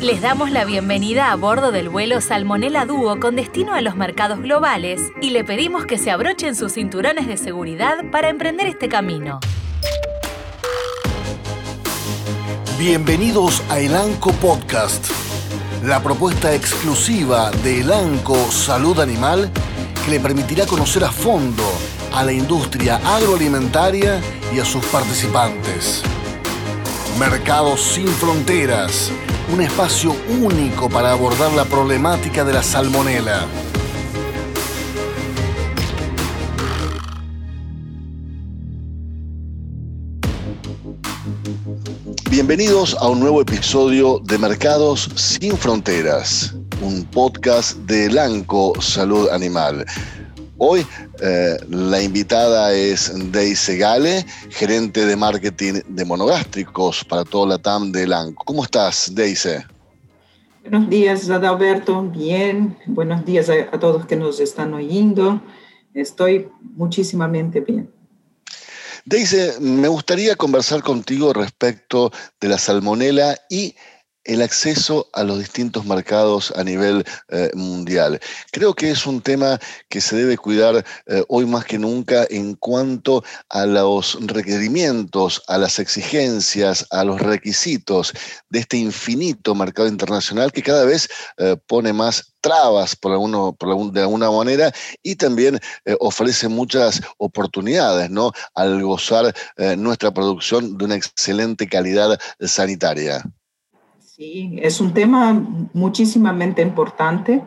Les damos la bienvenida a bordo del vuelo Salmonella Dúo con destino a los mercados globales y le pedimos que se abrochen sus cinturones de seguridad para emprender este camino. Bienvenidos a Elanco Podcast, la propuesta exclusiva de Elanco Salud Animal que le permitirá conocer a fondo a la industria agroalimentaria y a sus participantes. Mercados sin fronteras, un espacio único para abordar la problemática de la salmonela. Bienvenidos a un nuevo episodio de Mercados sin Fronteras, un podcast de Lanco Salud Animal. Hoy eh, la invitada es Deise Gale, gerente de marketing de monogástricos para toda la TAM de Lanco. ¿Cómo estás, Deise? Buenos días, Adalberto. Bien. Buenos días a, a todos que nos están oyendo. Estoy muchísimamente bien. Deise, me gustaría conversar contigo respecto de la salmonela y el acceso a los distintos mercados a nivel eh, mundial. Creo que es un tema que se debe cuidar eh, hoy más que nunca en cuanto a los requerimientos, a las exigencias, a los requisitos de este infinito mercado internacional que cada vez eh, pone más trabas por de alguna manera y también ofrece muchas oportunidades ¿no? al gozar nuestra producción de una excelente calidad sanitaria. Sí, es un tema muchísimamente importante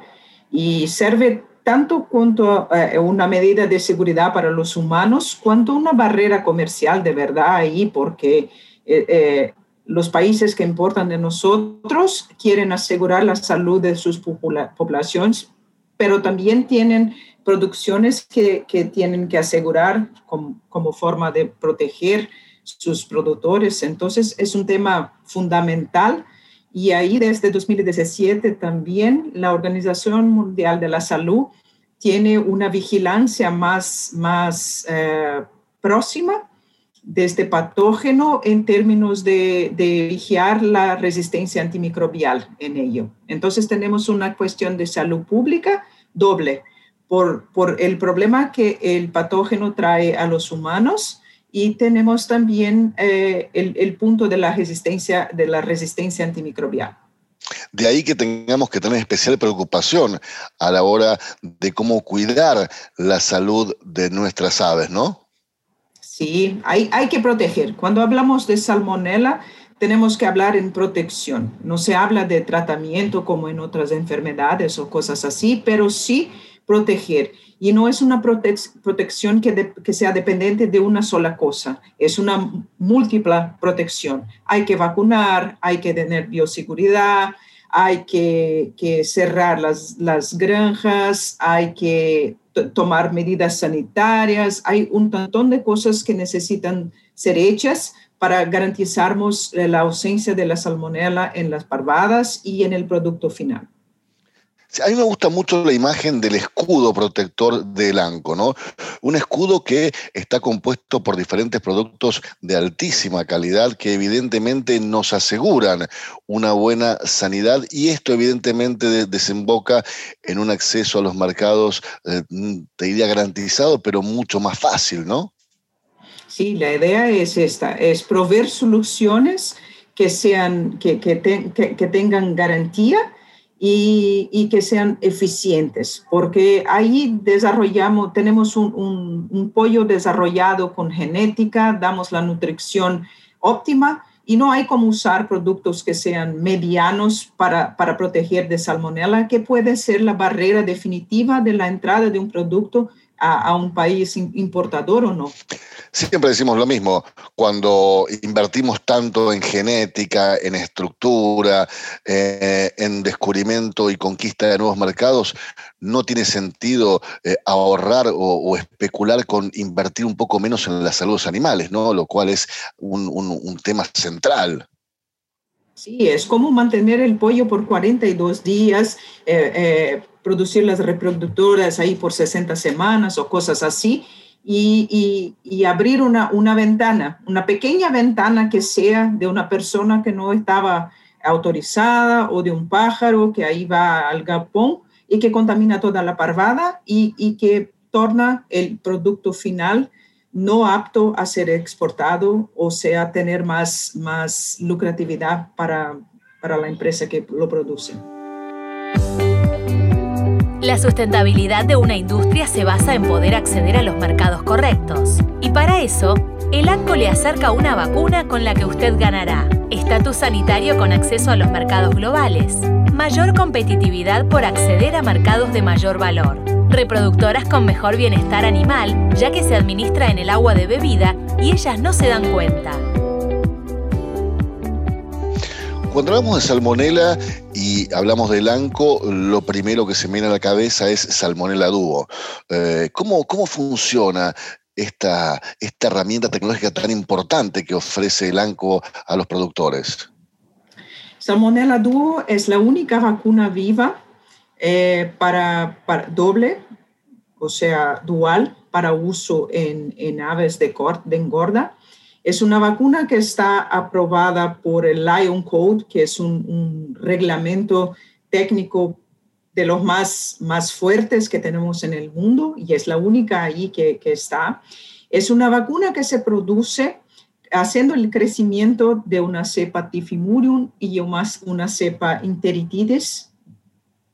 y sirve tanto cuanto eh, una medida de seguridad para los humanos, cuanto una barrera comercial de verdad ahí, porque eh, eh, los países que importan de nosotros quieren asegurar la salud de sus poblaciones, pero también tienen producciones que, que tienen que asegurar como, como forma de proteger sus productores. Entonces, es un tema fundamental y ahí desde 2017 también la Organización Mundial de la Salud tiene una vigilancia más, más eh, próxima de este patógeno en términos de, de, vigiar la resistencia antimicrobial en ello. Entonces tenemos una cuestión de salud pública doble por, por el problema que el patógeno trae a los humanos y tenemos también eh, el, punto de la resistencia, de la resistencia antimicrobial. De ahí que tengamos que tener especial preocupación a la hora de cómo cuidar la salud de nuestras aves, ¿no? Sí, hay, hay que proteger. Cuando hablamos de salmonela, tenemos que hablar en protección. No se habla de tratamiento como en otras enfermedades o cosas así, pero sí proteger. Y no es una protección que, sea dependiente de una sola cosa, es una múltiple protección. Hay que vacunar, hay que tener bioseguridad, hay que, cerrar las, granjas, hay que tomar medidas sanitarias, hay un montón de cosas que necesitan ser hechas para garantizarnos la ausencia de la salmonela en las parvadas y en el producto final. A mí me gusta mucho la imagen del escudo protector del ANCO, ¿no? Un escudo que está compuesto por diferentes productos de altísima calidad que evidentemente nos aseguran una buena sanidad y esto evidentemente desemboca en un acceso a los mercados, eh, te diría garantizado, pero mucho más fácil, ¿no? Sí, la idea es esta, es proveer soluciones que sean, que, que tengan garantía y, que sean eficientes, porque ahí desarrollamos, tenemos un, pollo desarrollado con genética, damos la nutrición óptima y no hay como usar productos que sean medianos para, para proteger de salmonella, que puede ser la barrera definitiva de la entrada de un producto a, un país importador o no. Siempre decimos lo mismo, cuando invertimos tanto en genética, en estructura, eh, en descubrimiento y conquista de nuevos mercados, no tiene sentido eh, ahorrar o, especular con invertir un poco menos en la salud de los animales, ¿no? Lo cual es un, tema central. Sí, es como mantener el pollo por 42 días, eh, producir las reproductoras ahí por 60 semanas o cosas así. y, abrir una, una, ventana, una pequeña ventana que sea de una persona que no estaba autorizada o de un pájaro que ahí va al galpón y que contamina toda la parvada y que torna el producto final no apto a ser exportado o sea tener más, más lucratividad para, para la empresa que lo produce. La sustentabilidad de una industria se basa en poder acceder a los mercados correctos. Y para eso, el ANCO le acerca una vacuna con la que usted ganará. Estatus sanitario con acceso a los mercados globales. Mayor competitividad por acceder a mercados de mayor valor. Reproductoras con mejor bienestar animal, ya que se administra en el agua de bebida y ellas no se dan cuenta. Cuando hablamos de salmonela y hablamos del ANCO, lo primero que se me viene a la cabeza es salmonela dúo. Eh, ¿cómo, ¿Cómo funciona esta, esta herramienta tecnológica tan importante que ofrece el ANCO a los productores? Salmonella Duo es la única vacuna viva eh, para, doble, o sea, dual, para uso en, aves de, engorda es una vacuna que está aprobada por el Lion Code, que es un, reglamento técnico de los más, más fuertes que tenemos en el mundo y es la única ahí que, está. Es una vacuna que se produce haciendo el crecimiento de una cepa tifimurium y una cepa enteritidis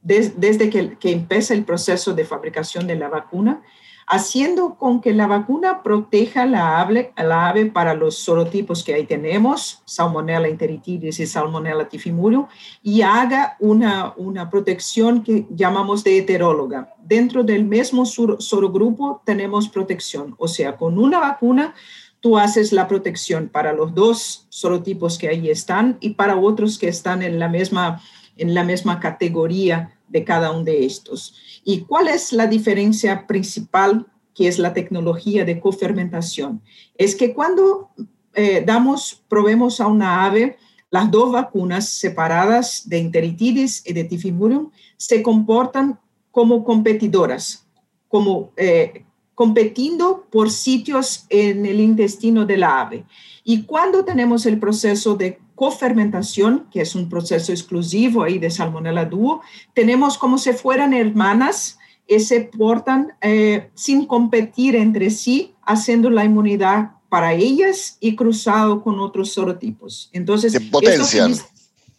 desde que, que empieza el proceso de fabricación de la vacuna haciendo con que la vacuna proteja la ave, para los sorotipos que ahí tenemos, Salmonella enteritidis y Salmonella tifimurium, y haga una, una protección que llamamos de heteróloga. Dentro del mismo sorogrupo tenemos protección, o sea, con una vacuna tú haces la protección para los dos sorotipos que ahí están y para otros que están en la misma, en la misma categoría de cada uno de estos. ¿Y cuál es la diferencia principal que es la tecnología de cofermentación? Es que cuando eh, damos, probemos a una ave las dos vacunas separadas de enteritidis y de tifimurium se comportan como competidoras, como eh, competiendo por sitios en el intestino de la ave. Y cuando tenemos el proceso de cofermentación, que es un proceso exclusivo ahí de Salmonella Duo, tenemos como si fueran hermanas y se portan eh, sin competir entre sí, haciendo la inmunidad para ellas y cruzado con otros sorotipos. Entonces, se potencian.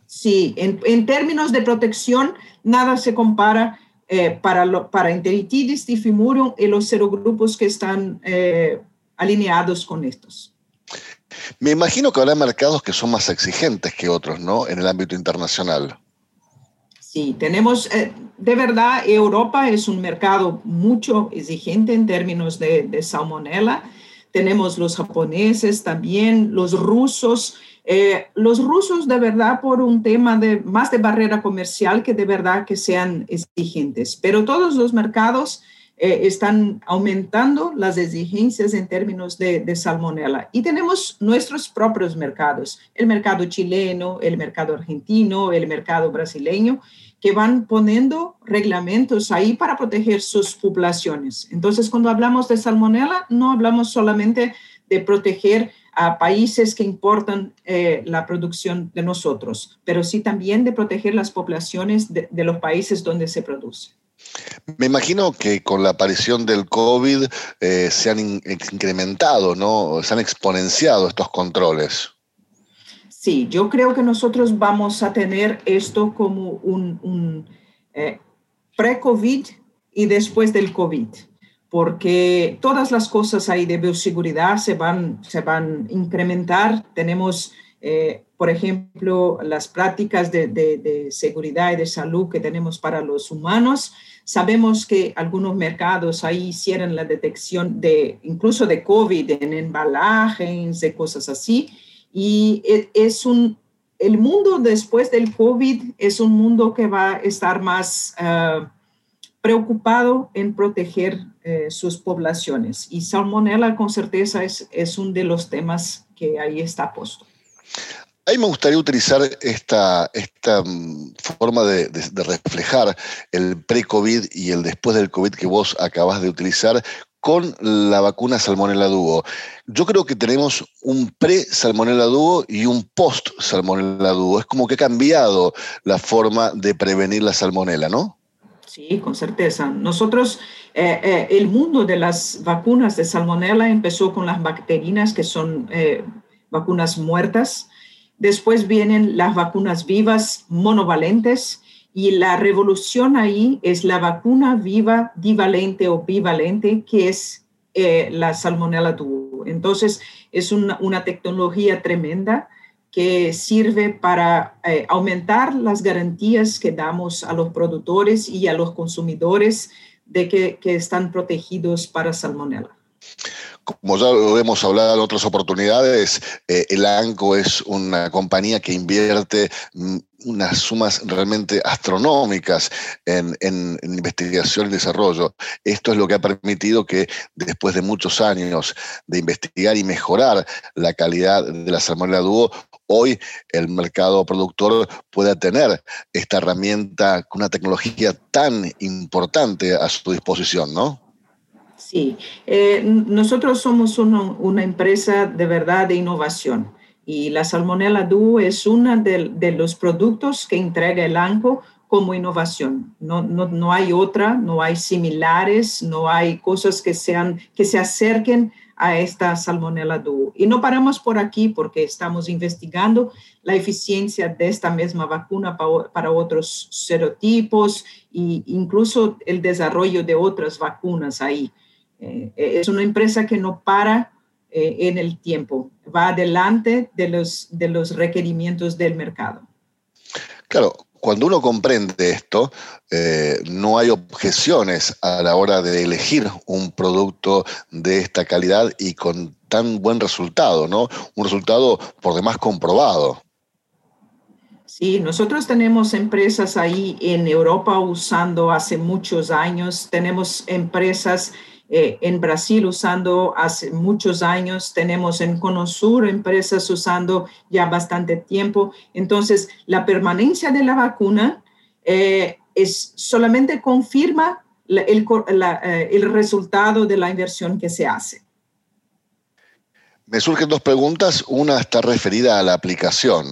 sí, en, términos de protección, nada se compara eh, para, lo, para enteritidis, tifimurium y los serogrupos que están eh, alineados con estos. Me imagino que habrá mercados que son más exigentes que otros, ¿no? En el ámbito internacional. Sí, tenemos, eh, de verdad, Europa es un mercado mucho exigente en términos de, de salmonella. Tenemos los japoneses también, los rusos. Eh, los rusos de verdad por un tema de más de barrera comercial que de verdad que sean exigentes, pero todos los mercados eh, están aumentando las exigencias en términos de, de salmonella. Y tenemos nuestros propios mercados, el mercado chileno, el mercado argentino, el mercado brasileño, que van poniendo reglamentos ahí para proteger sus poblaciones. Entonces, cuando hablamos de salmonella, no hablamos solamente de proteger a países que importan eh, la producción de nosotros, pero sí también de proteger las poblaciones de los países donde se produce. Me imagino que con la aparición del COVID eh, se han incrementado, ¿no? Se han exponenciado estos controles. Sí, yo creo que nosotros vamos a tener esto como un, eh, pre-COVID y después del COVID, porque todas las cosas ahí de bioseguridad se van, se van a incrementar. Tenemos eh, por ejemplo, las prácticas de, de, seguridad y de salud que tenemos para los humanos. Sabemos que algunos mercados ahí hicieron la detección de incluso de COVID en embalajes, de cosas así. Y e, es un, el mundo después del COVID es un mundo que va a estar más ah, preocupado en proteger eh, sus poblaciones. Y salmonella con certeza es, es uno de los temas que ahí está puesto. A mí me gustaría utilizar esta, esta mm, forma de, reflejar el pre-COVID y el después del COVID que vos acabas de utilizar con la vacuna Salmonella Duo. Yo creo que tenemos un pre-Salmonella Duo y un post-Salmonella Duo. Es como que ha cambiado la forma de prevenir la salmonela, ¿no? Sí, con certeza. Nosotros, eh, eh, el mundo de las vacunas de salmonella empezó con las bacterinas, que son eh, vacunas muertas. Después vienen las vacunas vivas monovalentes y la revolución ahí es la vacuna viva divalente o bivalente, que es la salmonella duo. Entonces, es una, una tecnología tremenda que sirve para eh, aumentar las garantías que damos a los productores y a los consumidores de que, están protegidos para salmonella. Como ya lo hemos hablado en otras oportunidades, eh, el ANCO es una compañía que invierte mm, unas sumas realmente astronómicas en, investigación y desarrollo. Esto es lo que ha permitido que después de muchos años de investigar y mejorar la calidad de la salmonella dúo, hoy el mercado productor pueda tener esta herramienta con una tecnología tan importante a su disposición, ¿no? Sí, eh, nosotros somos una empresa de verdad de innovación y la Salmonella Duo es uno de, los productos que entrega el ANCO como innovación. No, no, no, hay otra, no hay similares, no hay cosas que, sean, que se acerquen a esta Salmonella Duo. Y no paramos por aquí porque estamos investigando la eficiencia de esta misma vacuna para otros serotipos e incluso el desarrollo de otras vacunas ahí. Eh, es una empresa que no para eh, en el tiempo, va adelante de los, de los requerimientos del mercado. Claro, cuando uno comprende esto, eh, no hay objeciones a la hora de elegir un producto de esta calidad y con tan buen resultado, ¿no? Un resultado por demás comprobado. Sí, nosotros tenemos empresas ahí en Europa usando hace muchos años, tenemos empresas eh, en Brasil usando hace muchos años, tenemos en Conosur empresas usando ya bastante tiempo. Entonces, la permanencia de la vacuna eh, es solamente confirma el, eh, el resultado de la inversión que se hace. Me surgen dos preguntas. Una está referida a la aplicación.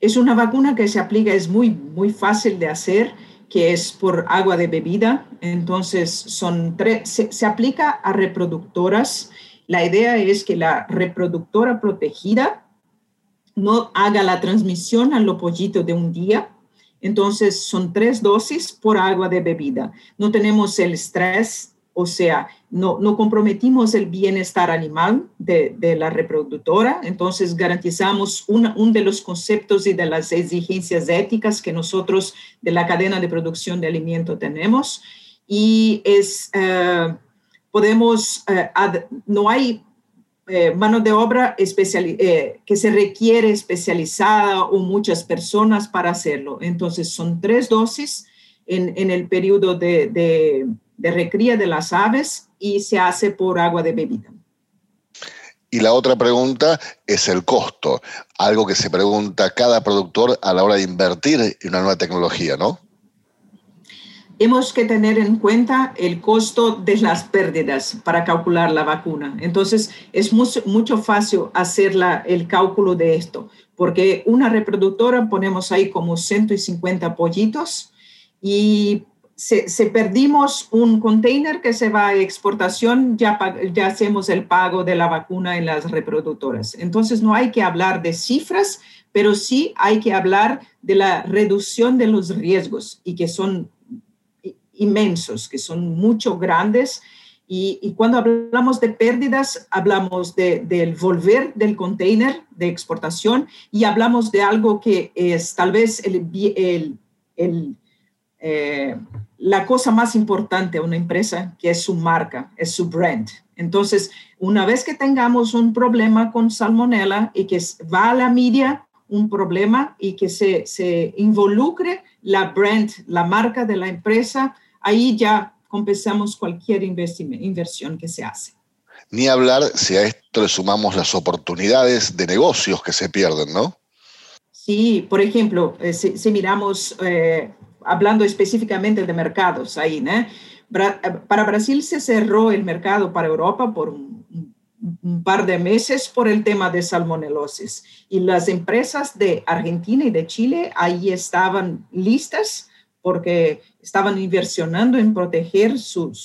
Es una vacuna que se aplica, es muy, muy fácil de hacer que es por agua de bebida. Entonces, son tres, se, aplica a reproductoras. La idea es que la reproductora protegida no haga la transmisión a los pollitos de un día. Entonces, son tres dosis por agua de bebida. No tenemos el estrés o sea, no, no comprometimos el bienestar animal de, de la reproductora, entonces garantizamos uno de los conceptos y de las exigencias éticas que nosotros de la cadena de producción de alimento tenemos. Y es, eh, podemos, eh, no hay eh, mano de obra especial, que se requiere especializada o muchas personas para hacerlo. Entonces, son tres dosis en, en el periodo de, de de recría de las aves y se hace por agua de bebida. Y la otra pregunta es el costo, algo que se pregunta cada productor a la hora de invertir en una nueva tecnología, ¿no? Hemos que tener en cuenta el costo de las pérdidas para calcular la vacuna. Entonces, es mucho, mucho fácil hacer el cálculo de esto, porque una reproductora ponemos ahí como 150 pollitos y si, perdimos un container que se va a exportación, ya, ya hacemos el pago de la vacuna en las reproductoras. Entonces, no hay que hablar de cifras, pero sí hay que hablar de la reducción de los riesgos y que son inmensos, que son mucho grandes. Y, cuando hablamos de pérdidas, hablamos del volver del container de exportación y hablamos de algo que es tal vez el, el, el eh, la cosa más importante a una empresa, que es su marca, es su brand. Entonces, una vez que tengamos un problema con salmonella y que va a la media un problema y que se, se involucre la brand, la marca de la empresa, ahí ya compensamos cualquier inversión que se hace. Ni hablar si a esto le sumamos las oportunidades de negocios que se pierden, ¿no? Sí, por ejemplo, eh, si, miramos eh, hablando específicamente de mercados ahí, ¿no? para Brasil se cerró el mercado para Europa por un, par de meses por el tema de salmonelosis. Y las empresas de Argentina y de Chile ahí estaban listas porque estaban inversionando en proteger sus,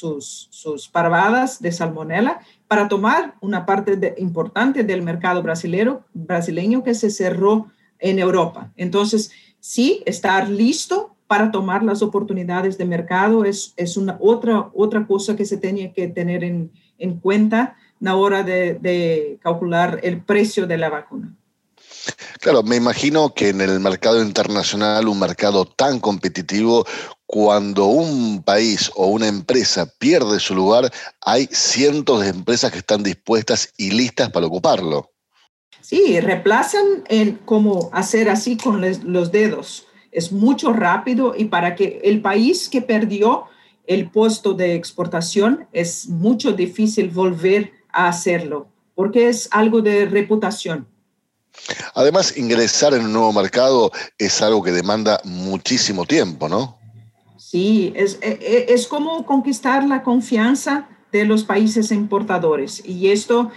sus parvadas de salmonela para tomar una parte importante del mercado brasileño, brasileño que se cerró en Europa. Entonces, sí, estar listo para tomar las oportunidades de mercado es, es una otra, otra cosa que se tenía que tener en, en cuenta la hora de, de calcular el precio de la vacuna. Claro, me imagino que en el mercado internacional, un mercado tan competitivo, cuando un país o una empresa pierde su lugar, hay cientos de empresas que están dispuestas y listas para ocuparlo. Sí, reemplazan en cómo hacer así con los dedos. Es mucho rápido y para que el país que perdió el puesto de exportación es mucho difícil volver a hacerlo porque es algo de reputación. Además, ingresar en un nuevo mercado es algo que demanda muchísimo tiempo, ¿no? Sí, es, e, e, es, como conquistar la confianza de los países importadores. Y esto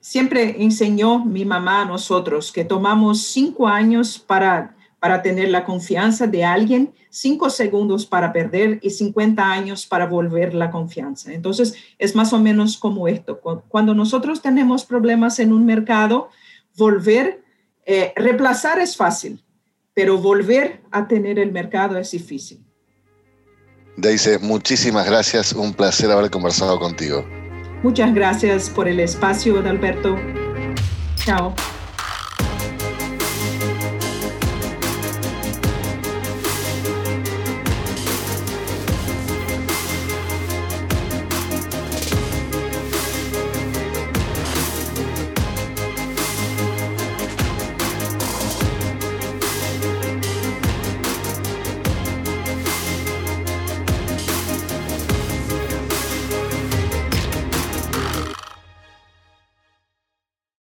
siempre enseñó mi mamá a nosotros, que tomamos cinco años para, para tener la confianza de alguien, cinco segundos para perder y 50 años para volver la confianza. Entonces, es más o menos como esto. Cuando nosotros tenemos problemas en un mercado, volver, eh, reemplazar es fácil, pero volver a tener el mercado es difícil. Daisy, muchísimas gracias, un placer haber conversado contigo. Muchas gracias por el espacio, Alberto. Chao.